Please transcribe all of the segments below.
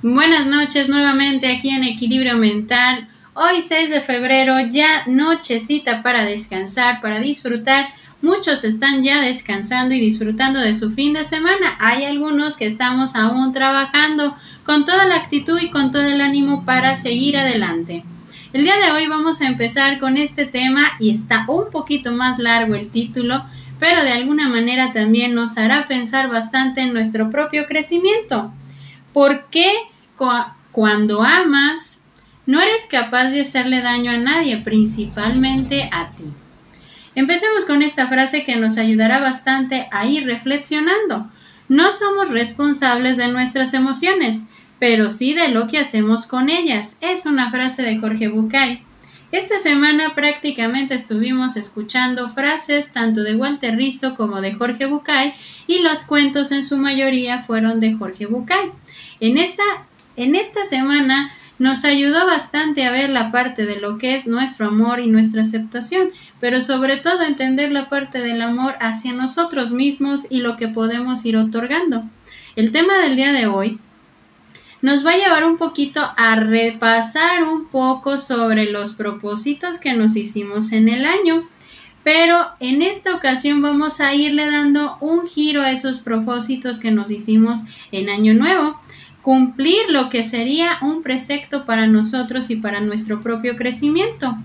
Buenas noches nuevamente aquí en Equilibrio Mental. Hoy 6 de febrero, ya nochecita para descansar, para disfrutar. Muchos están ya descansando y disfrutando de su fin de semana. Hay algunos que estamos aún trabajando con toda la actitud y con todo el ánimo para seguir adelante. El día de hoy vamos a empezar con este tema y está un poquito más largo el título, pero de alguna manera también nos hará pensar bastante en nuestro propio crecimiento. ¿Por qué cuando amas no eres capaz de hacerle daño a nadie, principalmente a ti? Empecemos con esta frase que nos ayudará bastante a ir reflexionando. No somos responsables de nuestras emociones, pero sí de lo que hacemos con ellas. Es una frase de Jorge Bucay. Esta semana prácticamente estuvimos escuchando frases tanto de Walter Rizzo como de Jorge Bucay y los cuentos en su mayoría fueron de Jorge Bucay. En esta, en esta semana nos ayudó bastante a ver la parte de lo que es nuestro amor y nuestra aceptación, pero sobre todo entender la parte del amor hacia nosotros mismos y lo que podemos ir otorgando. El tema del día de hoy nos va a llevar un poquito a repasar un poco sobre los propósitos que nos hicimos en el año. Pero en esta ocasión vamos a irle dando un giro a esos propósitos que nos hicimos en Año Nuevo, cumplir lo que sería un precepto para nosotros y para nuestro propio crecimiento.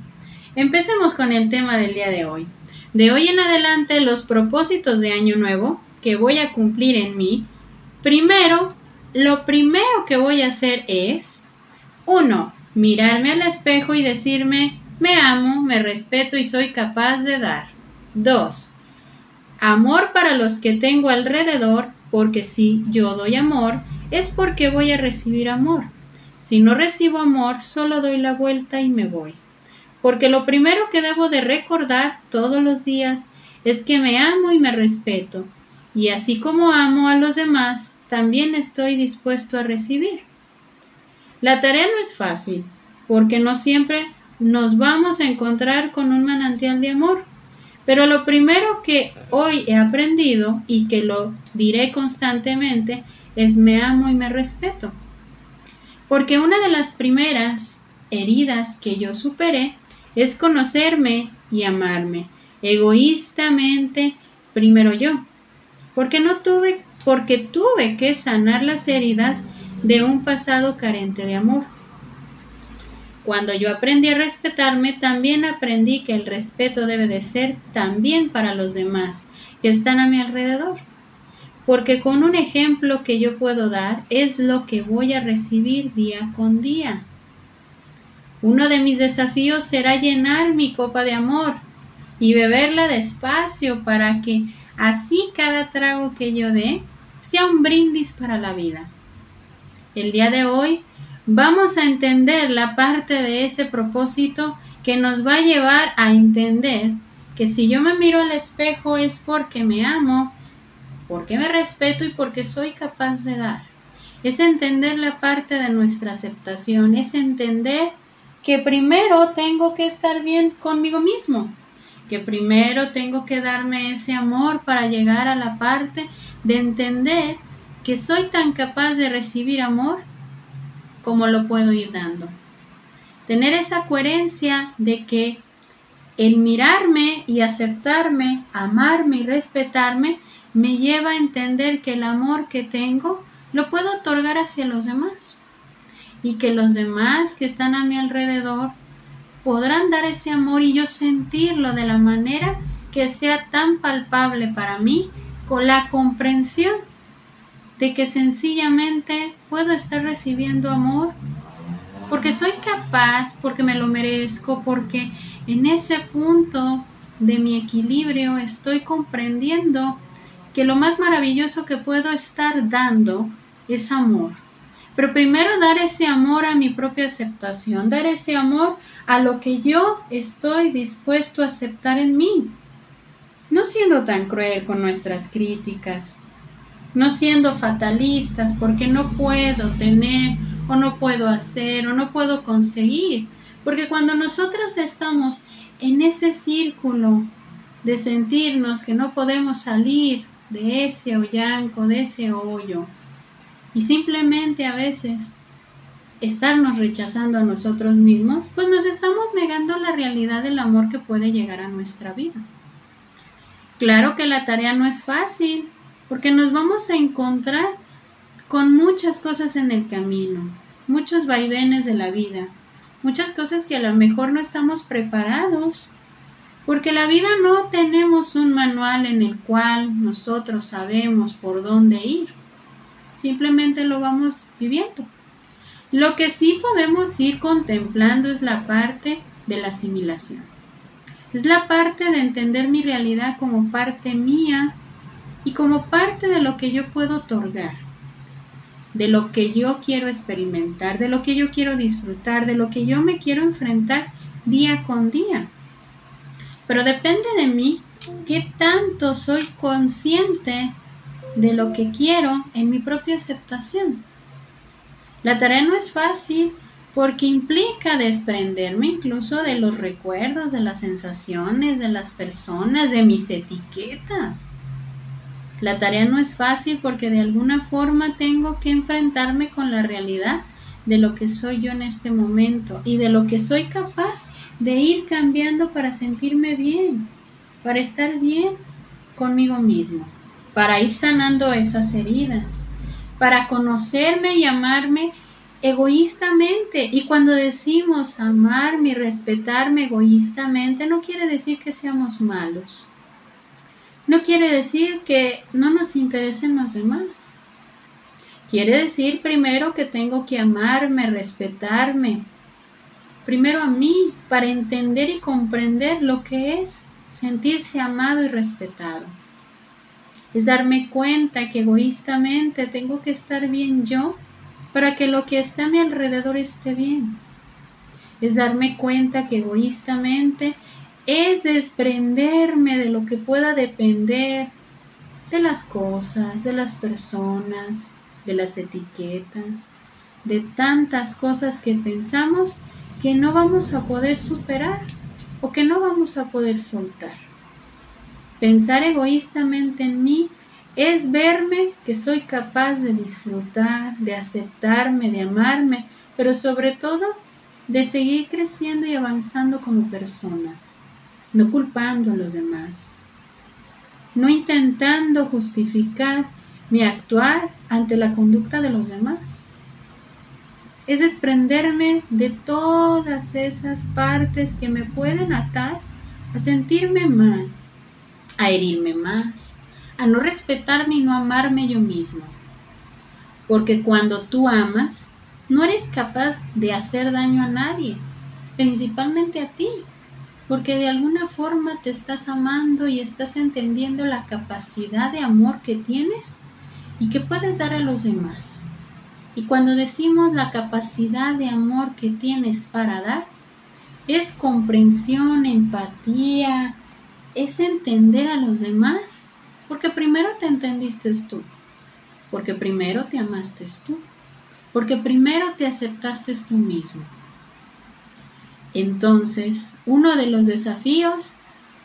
Empecemos con el tema del día de hoy. De hoy en adelante los propósitos de Año Nuevo que voy a cumplir en mí, primero lo primero que voy a hacer es, uno, mirarme al espejo y decirme, me amo, me respeto y soy capaz de dar. Dos, amor para los que tengo alrededor, porque si yo doy amor, es porque voy a recibir amor. Si no recibo amor, solo doy la vuelta y me voy. Porque lo primero que debo de recordar todos los días es que me amo y me respeto. Y así como amo a los demás, también estoy dispuesto a recibir. La tarea no es fácil, porque no siempre nos vamos a encontrar con un manantial de amor. Pero lo primero que hoy he aprendido y que lo diré constantemente es me amo y me respeto. Porque una de las primeras heridas que yo superé es conocerme y amarme egoístamente primero yo. Porque no tuve porque tuve que sanar las heridas de un pasado carente de amor. Cuando yo aprendí a respetarme, también aprendí que el respeto debe de ser también para los demás que están a mi alrededor. Porque con un ejemplo que yo puedo dar es lo que voy a recibir día con día. Uno de mis desafíos será llenar mi copa de amor y beberla despacio para que así cada trago que yo dé sea un brindis para la vida. El día de hoy vamos a entender la parte de ese propósito que nos va a llevar a entender que si yo me miro al espejo es porque me amo, porque me respeto y porque soy capaz de dar. Es entender la parte de nuestra aceptación, es entender que primero tengo que estar bien conmigo mismo, que primero tengo que darme ese amor para llegar a la parte de entender que soy tan capaz de recibir amor como lo puedo ir dando. Tener esa coherencia de que el mirarme y aceptarme, amarme y respetarme me lleva a entender que el amor que tengo lo puedo otorgar hacia los demás y que los demás que están a mi alrededor podrán dar ese amor y yo sentirlo de la manera que sea tan palpable para mí con la comprensión de que sencillamente puedo estar recibiendo amor porque soy capaz, porque me lo merezco, porque en ese punto de mi equilibrio estoy comprendiendo que lo más maravilloso que puedo estar dando es amor. Pero primero dar ese amor a mi propia aceptación, dar ese amor a lo que yo estoy dispuesto a aceptar en mí. No siendo tan cruel con nuestras críticas, no siendo fatalistas porque no puedo tener o no puedo hacer o no puedo conseguir. Porque cuando nosotros estamos en ese círculo de sentirnos que no podemos salir de ese hoyanco, de ese hoyo, y simplemente a veces estarnos rechazando a nosotros mismos, pues nos estamos negando la realidad del amor que puede llegar a nuestra vida. Claro que la tarea no es fácil, porque nos vamos a encontrar con muchas cosas en el camino, muchos vaivenes de la vida, muchas cosas que a lo mejor no estamos preparados, porque la vida no tenemos un manual en el cual nosotros sabemos por dónde ir, simplemente lo vamos viviendo. Lo que sí podemos ir contemplando es la parte de la asimilación. Es la parte de entender mi realidad como parte mía y como parte de lo que yo puedo otorgar, de lo que yo quiero experimentar, de lo que yo quiero disfrutar, de lo que yo me quiero enfrentar día con día. Pero depende de mí qué tanto soy consciente de lo que quiero en mi propia aceptación. La tarea no es fácil porque implica desprenderme incluso de los recuerdos, de las sensaciones, de las personas, de mis etiquetas. La tarea no es fácil porque de alguna forma tengo que enfrentarme con la realidad de lo que soy yo en este momento y de lo que soy capaz de ir cambiando para sentirme bien, para estar bien conmigo mismo, para ir sanando esas heridas, para conocerme y amarme egoístamente. Y cuando decimos amarme y respetarme egoístamente, no quiere decir que seamos malos no quiere decir que no nos interesen los demás. Quiere decir primero que tengo que amarme, respetarme, primero a mí, para entender y comprender lo que es sentirse amado y respetado. Es darme cuenta que egoístamente tengo que estar bien yo para que lo que está a mi alrededor esté bien. Es darme cuenta que egoístamente es desprenderme de lo que pueda depender de las cosas, de las personas, de las etiquetas, de tantas cosas que pensamos que no vamos a poder superar o que no vamos a poder soltar. Pensar egoístamente en mí es verme que soy capaz de disfrutar, de aceptarme, de amarme, pero sobre todo de seguir creciendo y avanzando como persona no culpando a los demás, no intentando justificar mi actuar ante la conducta de los demás. Es desprenderme de todas esas partes que me pueden atar a sentirme mal, a herirme más, a no respetarme y no amarme yo mismo. Porque cuando tú amas, no eres capaz de hacer daño a nadie, principalmente a ti porque de alguna forma te estás amando y estás entendiendo la capacidad de amor que tienes y que puedes dar a los demás. Y cuando decimos la capacidad de amor que tienes para dar, es comprensión, empatía, es entender a los demás, porque primero te entendiste tú, porque primero te amaste tú, porque primero te aceptaste tú mismo. Entonces, uno de los desafíos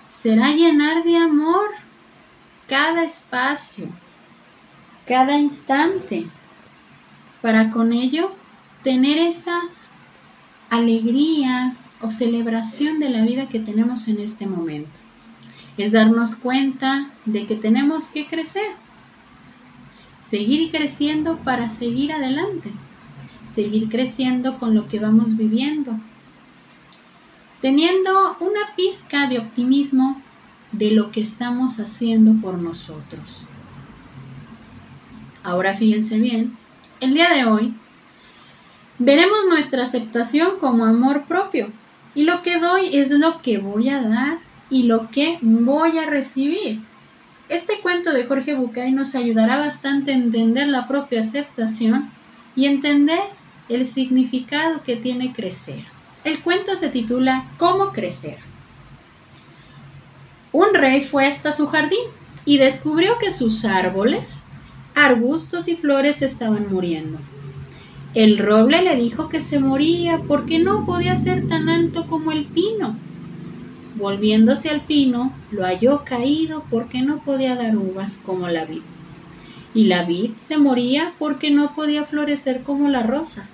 será llenar de amor cada espacio, cada instante, para con ello tener esa alegría o celebración de la vida que tenemos en este momento. Es darnos cuenta de que tenemos que crecer, seguir creciendo para seguir adelante, seguir creciendo con lo que vamos viviendo, teniendo una pizca de optimismo de lo que estamos haciendo por nosotros. Ahora fíjense bien, el día de hoy veremos nuestra aceptación como amor propio y lo que doy es lo que voy a dar y lo que voy a recibir. Este cuento de Jorge Bucay nos ayudará bastante a entender la propia aceptación y entender el significado que tiene crecer. El cuento se titula ¿Cómo crecer? Un rey fue hasta su jardín y descubrió que sus árboles, arbustos y flores estaban muriendo. El roble le dijo que se moría porque no podía ser tan alto como el pino. Volviéndose al pino, lo halló caído porque no podía dar uvas como la vid. Y la vid se moría porque no podía florecer como la rosa.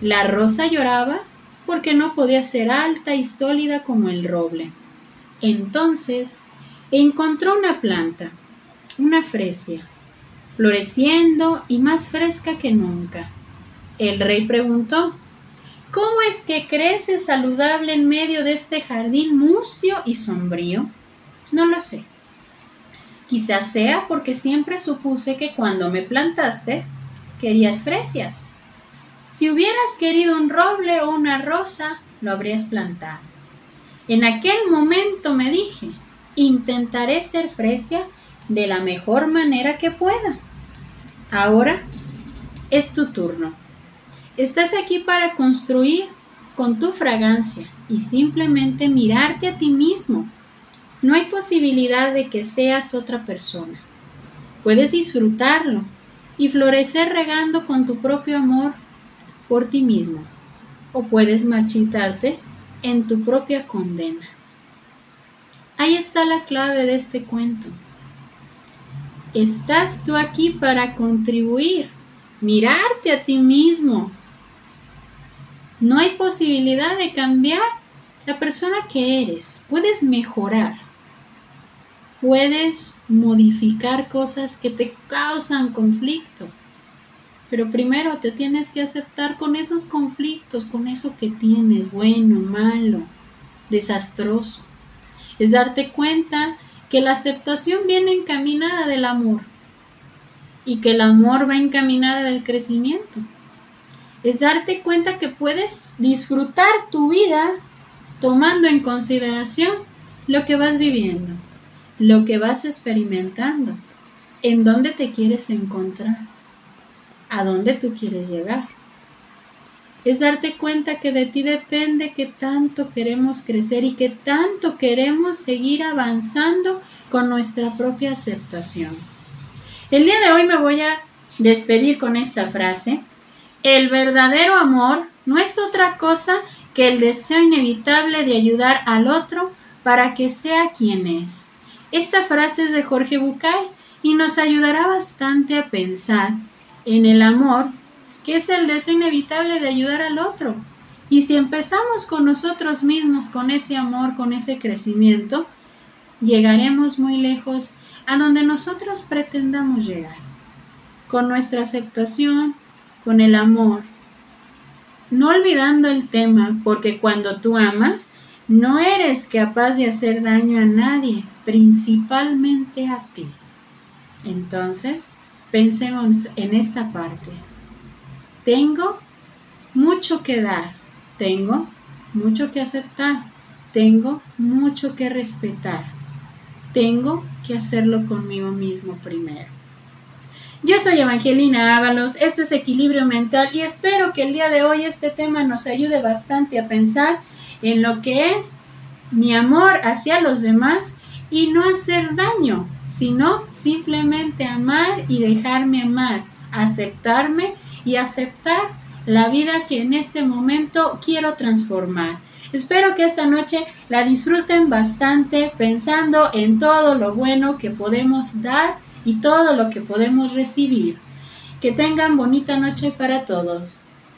La rosa lloraba porque no podía ser alta y sólida como el roble. Entonces encontró una planta, una fresia, floreciendo y más fresca que nunca. El rey preguntó, ¿Cómo es que crece saludable en medio de este jardín mustio y sombrío? No lo sé. Quizás sea porque siempre supuse que cuando me plantaste querías fresias. Si hubieras querido un roble o una rosa, lo habrías plantado. En aquel momento me dije, intentaré ser fresia de la mejor manera que pueda. Ahora es tu turno. Estás aquí para construir con tu fragancia y simplemente mirarte a ti mismo. No hay posibilidad de que seas otra persona. Puedes disfrutarlo y florecer regando con tu propio amor por ti mismo. O puedes marchitarte en tu propia condena. Ahí está la clave de este cuento. Estás tú aquí para contribuir, mirarte a ti mismo. No hay posibilidad de cambiar la persona que eres. Puedes mejorar. Puedes modificar cosas que te causan conflicto pero primero te tienes que aceptar con esos conflictos, con eso que tienes, bueno, malo, desastroso. Es darte cuenta que la aceptación viene encaminada del amor y que el amor va encaminada del crecimiento. Es darte cuenta que puedes disfrutar tu vida tomando en consideración lo que vas viviendo, lo que vas experimentando, en dónde te quieres encontrar a dónde tú quieres llegar. Es darte cuenta que de ti depende que tanto queremos crecer y que tanto queremos seguir avanzando con nuestra propia aceptación. El día de hoy me voy a despedir con esta frase. El verdadero amor no es otra cosa que el deseo inevitable de ayudar al otro para que sea quien es. Esta frase es de Jorge Bucay y nos ayudará bastante a pensar en el amor, que es el deseo inevitable de ayudar al otro. Y si empezamos con nosotros mismos, con ese amor, con ese crecimiento, llegaremos muy lejos a donde nosotros pretendamos llegar. Con nuestra aceptación, con el amor. No olvidando el tema, porque cuando tú amas, no eres capaz de hacer daño a nadie, principalmente a ti. Entonces, Pensemos en esta parte. Tengo mucho que dar, tengo mucho que aceptar, tengo mucho que respetar, tengo que hacerlo conmigo mismo primero. Yo soy Evangelina Ábalos, esto es Equilibrio Mental y espero que el día de hoy este tema nos ayude bastante a pensar en lo que es mi amor hacia los demás y no hacer daño, sino simplemente amar y dejarme amar, aceptarme y aceptar la vida que en este momento quiero transformar. Espero que esta noche la disfruten bastante pensando en todo lo bueno que podemos dar y todo lo que podemos recibir. Que tengan bonita noche para todos.